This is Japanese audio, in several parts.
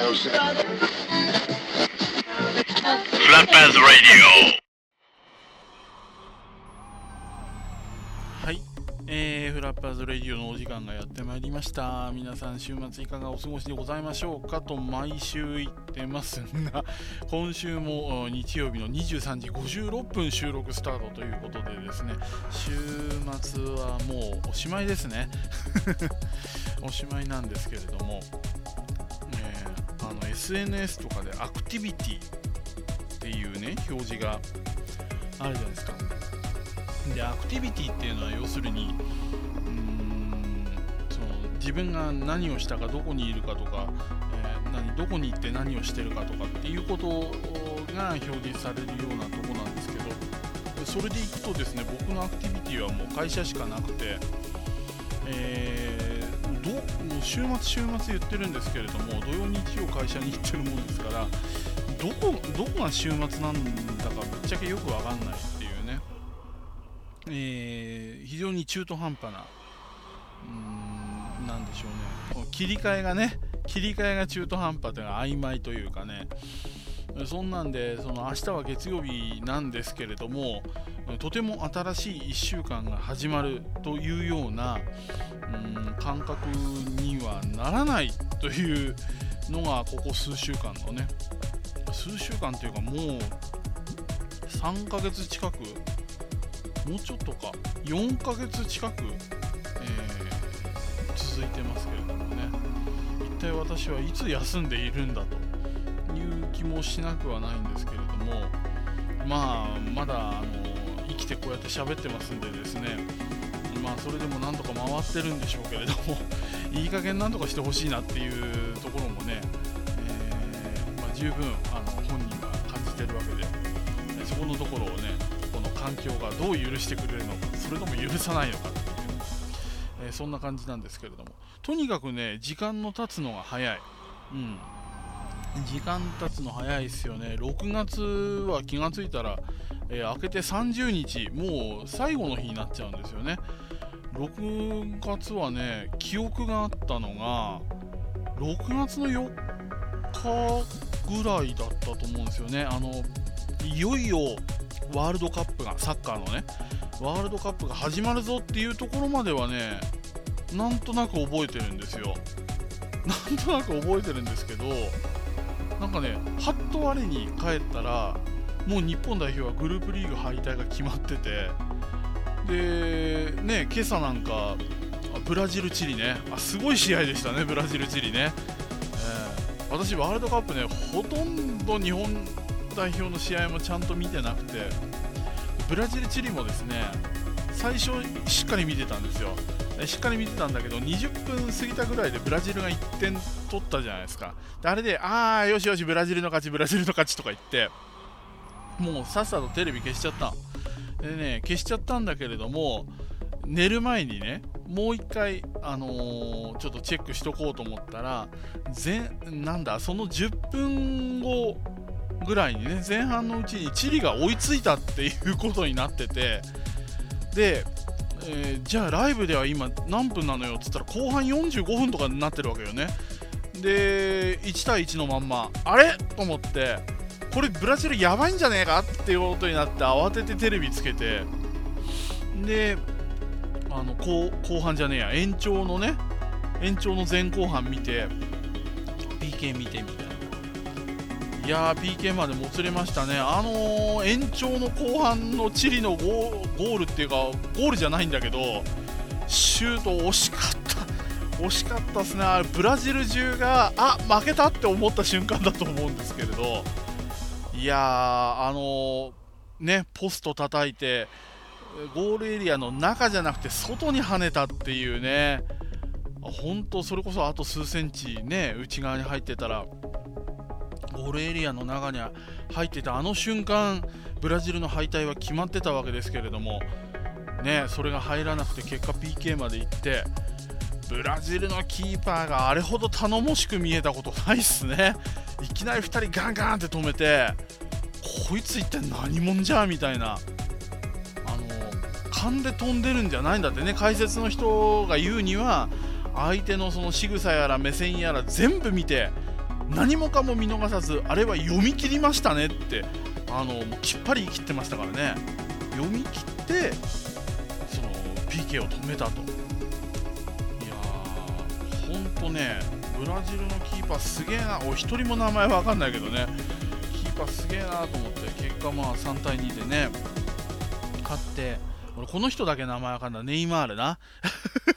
Flatbed Radio. はい、えー、フラッパーズレディオのお時間がやってまいりました。皆さん週末いかがお過ごしでございましょうかと毎週言ってますが 今週も日曜日の23時56分収録スタートということでですね週末はもうおしまいですね。おしまいなんですけれども、SNS とかでアクティビティっていうね表示があるじゃないですか。でアクティビティっていうのは要するにうーんその自分が何をしたかどこにいるかとか、えー何どこに行って何をしてるかとかっていうことが表示されるようなとこなんですけどそれでいくとですね僕のアクティビティはもう会社しかなくて、えー週末週末言ってるんですけれども土曜日曜会社に行ってるもんですからどこどこが週末なんだかぶっちゃけよくわかんないっていうね。えー非常に中途半端な、うーん、なんでしょうね、切り替えがね、切り替えが中途半端というか、曖昧というかね、そんなんで、その明日は月曜日なんですけれども、とても新しい1週間が始まるというような、うん、感覚にはならないというのが、ここ数週間のね、数週間というか、もう3ヶ月近くもうちょっとか4ヶ月近く、えー続いてますけれどもね。一体私はいつ休んでいるんだと。気もしなくはないんですけれどもまあまだあの生きてこうやって喋ってますんでですね。まあそれでもなんとか回ってるんでしょうけれども いい加減なんとかしてほしいなっていうところもね、えーまあ、十分あの本人が感じてるわけでそこのところをねこの環境がどう許してくれるのかそれとも許さないのかっていう、えーそんな感じなんですけれども。とにかくね時間の経つのが早い。うん。時間経つの早いですよね。6月は気がついたら、えー明けて30日もう最後の日になっちゃうんですよね。6月はね記憶があったのが6月の4日ぐらいだったと思うんですよね。あのいよいよワールドカップがサッカーのねワールドカップが始まるぞっていうところまではねなんとなく覚えてるんですよ。なんとなく覚えてるんですけどなんかねはっと我に帰ったらもう日本代表はグループリーグ敗退が決まっててでね今朝なんかブラジル、チリね。あすごい試合でしたね、ブラジル、チリね、えー私、ワールドカップねほとんど日本代表の試合もちゃんと見てなくてブラジル、チリもですね最初しっかり見てたんですよ。しっかり見てたんだけど20分過ぎたぐらいでブラジルが1点取ったじゃないですか。であれでああよしよしブラジルの勝ちブラジルの勝ちとか言ってもうさっさとテレビ消しちゃった。でね消しちゃったんだけれども寝る前にねもう一回、あのーちょっとチェックしとこうと思ったら前なんだその10分後ぐらいにね前半のうちにチリが追いついたっていうことになっててで、えーじゃあライブでは今何分なのよ？っつったら後半45分とかになってるわけよね。で1対1のまんま。あれ？と思って。これブラジルやばいんじゃねえか？っていうことになって慌ててテレビつけて。であの後後半じゃねえや。延長のね。延長の前後半見て。PK 見てみたいな。いやー PK までもつれましたね。あのー延長の後半のチリのゴールっていうかゴールじゃないんだけどシュート惜しかった。惜しかったですね。あれブラジル中があ負けたって思った瞬間だと思うんですけれど。いやーあのーねポスト叩いてゴールエリアの中じゃなくて外に跳ねたっていうね。本当それこそあと数センチね内側に入ってたらゴールエリアの中に入ってたあの瞬間ブラジルの敗退は決まってたわけですけれどもねそれが入らなくて結果 PK まで行ってブラジルのキーパーがあれほど頼もしく見えたことないっすね。いきなり2人ガンガンって止めてこいつ一体何者じゃみたいな。あの勘で飛んでるんじゃないんだってね。解説の人が言うには相手のその仕草やら目線やら全部見て何もかも見逃さずあれは読み切りましたねってあのきっぱり切ってましたからね。読み切ってその PK を止めたと。いやーほんとねブラジルのキーパーすげえな。お一人も名前わかんないけどね。キーパーすげえなと思って結果まあ3対2でね勝って俺この人だけ名前わかんない。ネイマールな。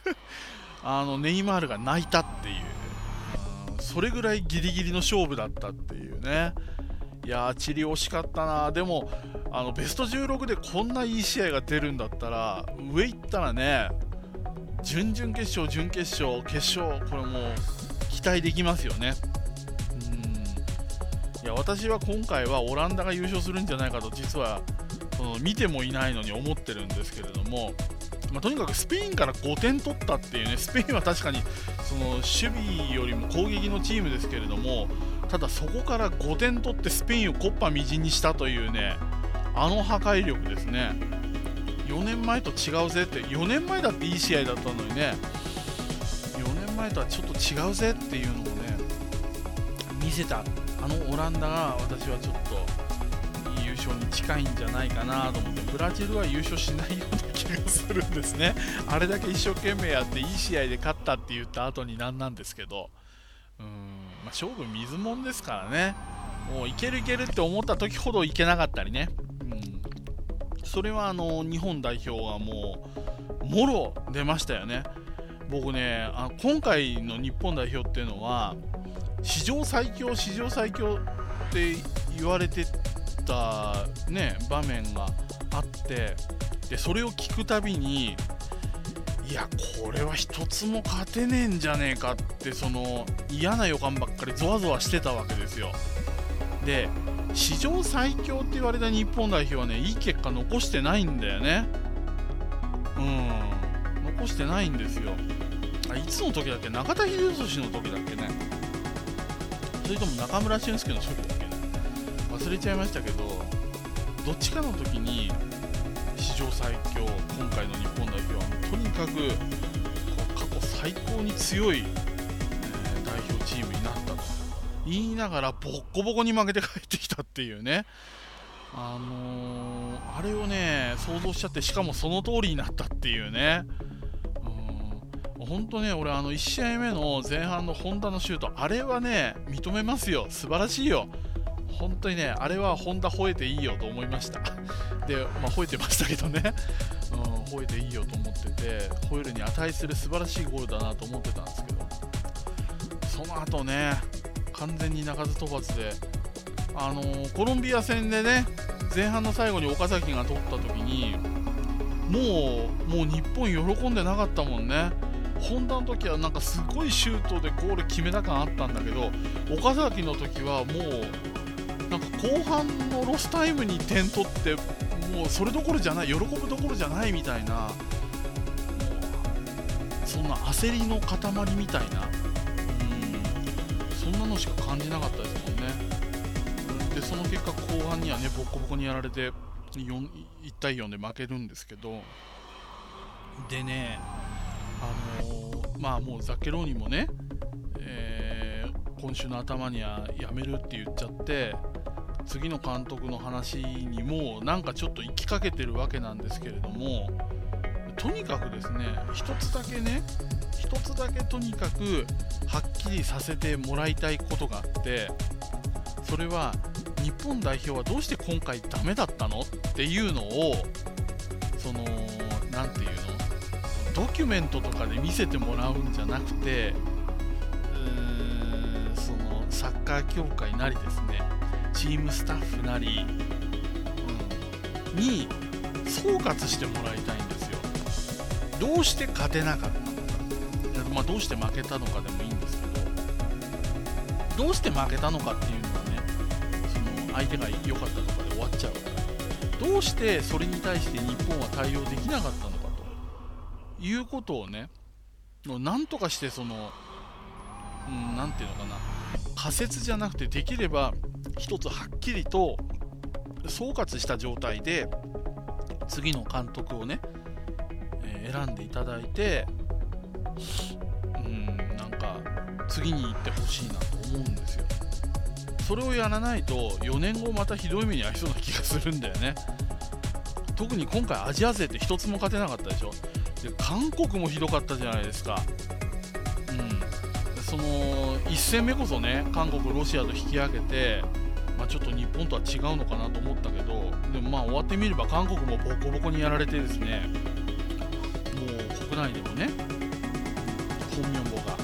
あのネイマールが泣いたっていう。それぐらいギリギリの勝負だったっていうね。いやーチリ惜しかったな。でもあのベスト16でこんないい試合が出るんだったら上行ったらね準々決勝準決勝決勝これもう期待できますよね。うん。いや私は今回はオランダが優勝するんじゃないかと実はその見てもいないのに思ってるんですけれどもまあ、とにかくスペインから5点取ったっていうね、スペインは確かにその守備よりも攻撃のチームですけれども、ただそこから5点取ってスペインをコッパみじんにしたというね、あの破壊力ですね、4年前と違うぜって、4年前だっていい試合だったのにね、4年前とはちょっと違うぜっていうのをね、見せた、あのオランダが私はちょっと。優勝に近いんじゃないかなと思ってブラジルは優勝しないような気がするんですね。あれだけ一生懸命やっていい試合で勝ったって言った後になんなんですけど。うん、まあ、勝負水もんですからね。もういけるいけるって思った時ほどいけなかったりね、うん、それはあの日本代表はもうもろ出ましたよね。僕ねあ今回の日本代表っていうのは史上最強史上最強って言われてた、ね、場面があってでそれを聞くたびにいやこれは一つも勝てねえんじゃねえかってその嫌な予感ばっかりゾワゾワしてたわけですよ。で史上最強って言われた日本代表はねいい結果残してないんだよね。うん。残してないんですよ。あいつの時だっけ？中田英寿の時だっけね。それとも中村俊輔の時だっけ忘れちゃいましたけどどっちかの時に史上最強今回の日本代表はとにかく過去最高に強い、えー、代表チームになったと。言いながらボッコボコに負けて帰ってきたっていうね。あのー、あれをね想像しちゃってしかもその通りになったっていうね。本当ね、俺、あの1試合目の前半の本田のシュート、あれはね、認めますよ、素晴らしいよ。本当にね、あれはホンダ吠えていいよと思いました。で、まあ、吠えてましたけどね、うん、吠えていいよと思ってて、吠えるに値する素晴らしいゴールだなと思ってたんですけど、その後ね、完全に鳴かず飛ばずで、あのー、コロンビア戦でね、前半の最後に岡崎が取った時に、もう、もう日本喜んでなかったもんね。ホンダの時はなんかすごいシュートでゴール決めた感あったんだけど岡崎の時はもうなんか後半のロスタイムに点取ってもうそれどころじゃない喜ぶどころじゃないみたいなそんな焦りの塊みたいなうんそんなのしか感じなかったですもんね。でその結果後半にはねボコボコにやられて1対4で負けるんですけどでねあのー、まあもうザッケローニもね、今週の頭には辞めるって言っちゃって次の監督の話にもなんかちょっと行きかけてるわけなんですけれどもとにかくですね一つだけね一つだけとにかくはっきりさせてもらいたいことがあってそれは日本代表はどうして今回ダメだったのっていうのをその何て言うのドキュメントとかで見せてもらうんじゃなくてカー協会なりですねチームスタッフなり、うん、に総括してもらいたいんですよ。どうして勝てなかったのか、まあ、どうして負けたのかでもいいんですけど。どうして負けたのかっていうのはねその相手が良かったとかで終わっちゃうかどうしてそれに対して日本は対応できなかったのかということをねなんとかしてその何、うん、て言うのかな。仮説じゃなくてできれば一つはっきりと総括した状態で次の監督をね、えー、選んでいただいてうんなんか次に行ってほしいなと思うんですよ。それをやらないと4年後またひどい目に遭いそうな気がするんだよね。特に今回アジア勢って1つも勝てなかったでしょ。で韓国もひどかったじゃないですか。その1戦目こそね韓国ロシアと引き分けてまあ、ちょっと日本とは違うのかなと思ったけどでもまあ終わってみれば韓国もボコボコにやられてですねもう国内でもね本名簿が、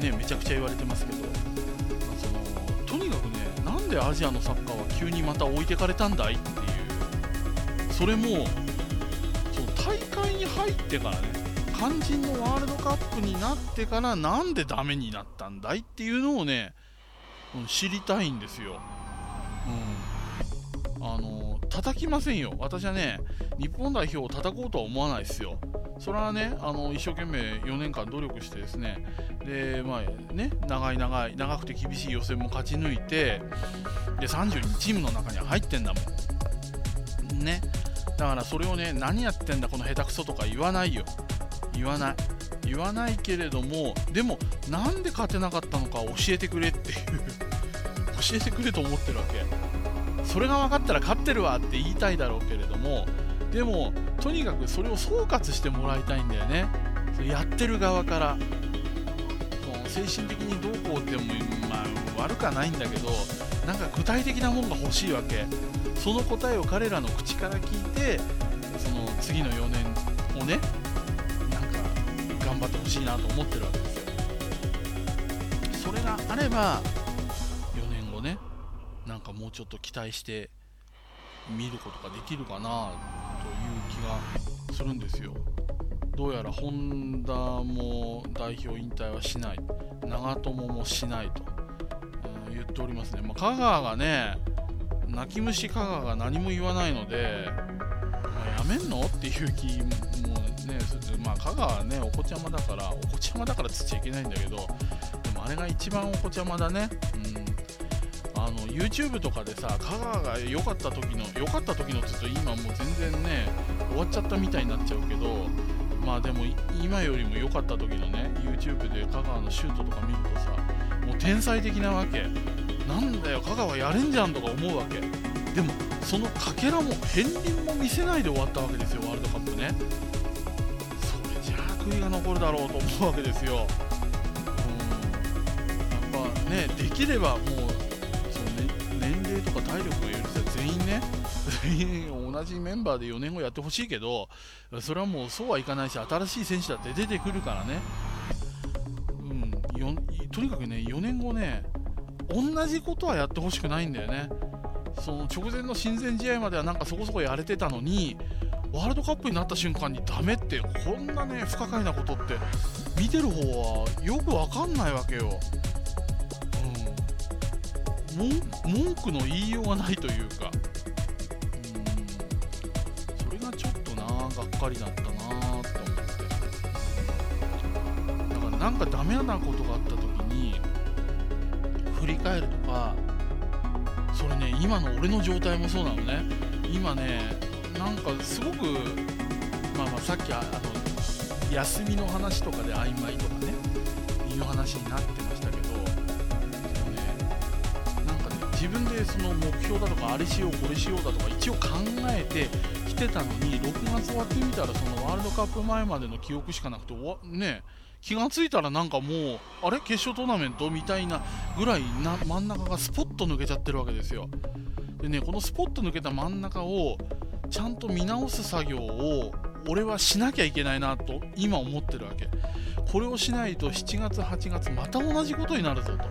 ね、めちゃくちゃ言われてますけど、まあ、そのとにかくねなんでアジアのサッカーは急にまた置いてかれたんだいっていうそれもその大会に入ってからね肝心のワールドカップになってからなんでダメになったんだいっていうのをねうん、知りたいんですよ。うん。あの叩きませんよ。私はね、日本代表を叩こうとは思わないですよ。それはね、あの一生懸命4年間努力してですね、で、まあね、長い長い、長くて厳しい予選も勝ち抜いて、で、32チームの中には入ってんだもん。ね。だからそれをね、何やってんだ、この下手くそとか言わないよ。言わない。言わないけれども、でも、なんで勝てなかったのか教えてくれっていう。教えてくれと思ってるわけ。それが分かったら勝ってるわって言いたいだろうけれどもでもとにかくそれを総括してもらいたいんだよね。そやってる側から。精神的にどうこうっても、まあ、悪くはないんだけどなんか具体的なもんが欲しいわけ。その答えを彼らの口から聞いてその次の4年をね頑張ってほしいなと思ってるわけですよそれがあれば4年後ねなんかもうちょっと期待して見ることができるかなという気がするんですよ。どうやら本田も代表引退はしない、長友もしないと、うん、言っておりますね。まあ、香川がね、泣き虫香川が何も言わないので、めんの？っていう気もね、まあ、香川ね、お子ちゃまだから、お子ちゃまだからつっちゃいけないんだけど、でもあれが一番お子ちゃまだね。うん。あの YouTube とかでさ香川が良かった時の良かった時のって言うと今もう全然ね終わっちゃったみたいになっちゃうけどまあでも今よりも良かった時のね YouTube で香川のシュートとか見るとさもう天才的なわけ。なんだよ香川やれんじゃんとか思うわけ。でもそのかけらも片鱗も見せないで終わったわけですよワールドカップね。それじゃあ悔いが残るだろうと思うわけですよ。うん。やっぱねできればもうその年齢とか体力が許せば全員ね、全員同じメンバーで4年後やってほしいけど、それはもうそうはいかないし、新しい選手だって出てくるからね、うん、とにかくね、4年後ね、同じことはやってほしくないんだよね。その直前の親善試合まではなんかそこそこやれてたのに、ワールドカップになった瞬間にダメってこんなね不可解なことって見てる方はよくわかんないわけよ。うん。文句の言いようがないというか。うん。それがちょっとながっかりだったなと思って。だからなんかダメなことがあった時に振り返るとかそれね今の俺の状態もそうなのね。今ねなんかすごくまあまあさっきあの休みの話とかで曖昧とかねいう話になってましたけどでもねなんかね自分でその目標だとかあれしようこれしようだとか一応考えてきてたのに6月終わってみたらそのワールドカップ前までの記憶しかなくてね気が付いたらなんかもうあれ決勝トーナメントみたいなぐらいな真ん中がスポッと抜けちゃってるわけですよ。でねこのスポッと抜けた真ん中をちゃんと見直す作業を俺はしなきゃいけないなと今思ってるわけ。これをしないと7月8月また同じことになるぞと。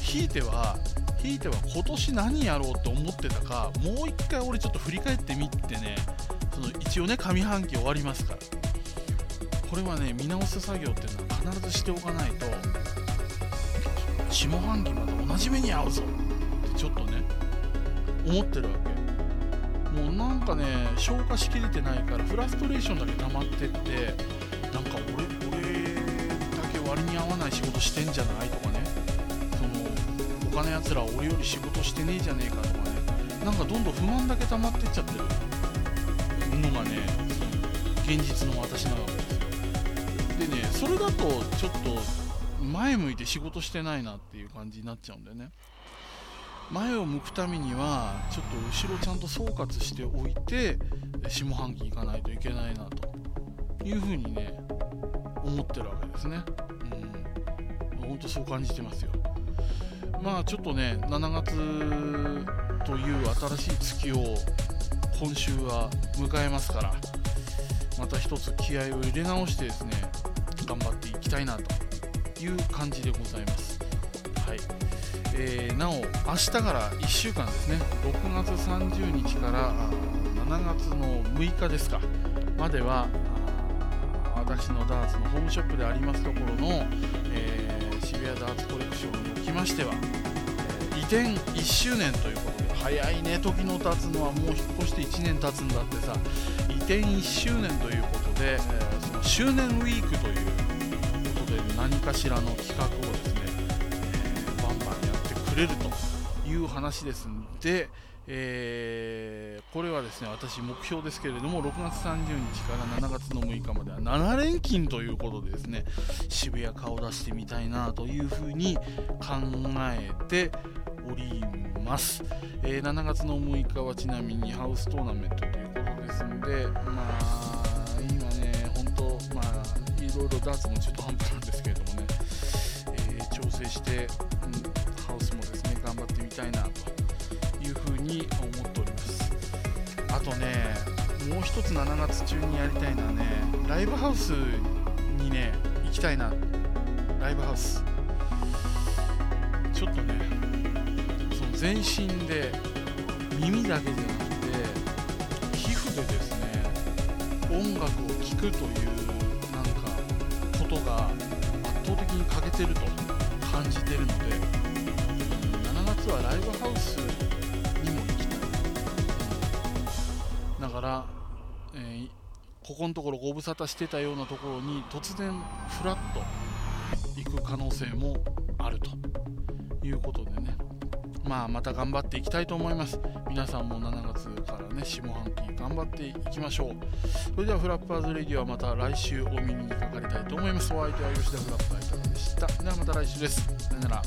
ひいてはひいては今年何やろうと思ってたかもう一回俺ちょっと振り返ってみてね。その一応ね上半期終わりますから。これはね見直す作業っていうのは必ずしておかないと下半期まで同じ目に遭うぞってちょっとね思ってるわけ。もうなんかね消化しきれてないからフラストレーションだけ溜まってってなんか俺俺だけ割に合わない仕事してんじゃないとかね。その他のやつら俺より仕事してねえじゃねえかとかね。なんかどんどん不満だけ溜まってっちゃってるのがね現実の私なわけそれだとちょっと前向いて仕事してないなっていう感じになっちゃうんだよね。前を向くためにはちょっと後ろちゃんと総括しておいて下半期行かないといけないなというふうにね思ってるわけですね。うん。本当そう感じてますよ。まあちょっとね7月という新しい月を今週は迎えますからまた一つ気合を入れ直してですね頑張っていきたいなという感じでございます。はい、えー、なお明日から1週間ですね。6月30日から7月の6日ですか。までは私のダーツのホームショップでありますところの、えー、渋谷ダーツコレクションにおきましては、え、移転1周年ということで早いね時の経つのはもう引っ越して1年経つんだってさ移転1周年ということで、え、周年ウィークということで何かしらの企画をですね、えー、バンバンやってくれるという話ですんで、えー、これはですね私目標ですけれども6月30日から7月の6日までは7連勤ということでですね渋谷顔出してみたいなというふうに考えております、えー、7月の6日はちなみにハウストーナメントということですんでまあいろいろダーツも中途半端なんですけれどもね、えー、調整して、うん、ハウスもですね頑張ってみたいなというふうに思っております。あとねもう一つ7月中にやりたいのはねライブハウスにね行きたいな。ライブハウス。ちょっとねその全身で耳だけじゃなくて皮膚でですね音楽を聴くという方が圧倒的に欠けてると感じてるので7月はライブハウスにも行きたい。だから、えー、ここのところご無沙汰してたようなところに突然フラッと行く可能性もあるということでね。まあまた頑張っていきたいと思います。皆さんも7月からね下半期頑張っていきましょう。それではフラッパーズレディオはまた来週お耳にかかりたいと思います。お相手は吉田フラッパーいかがでした。ではまた来週です。さよなら。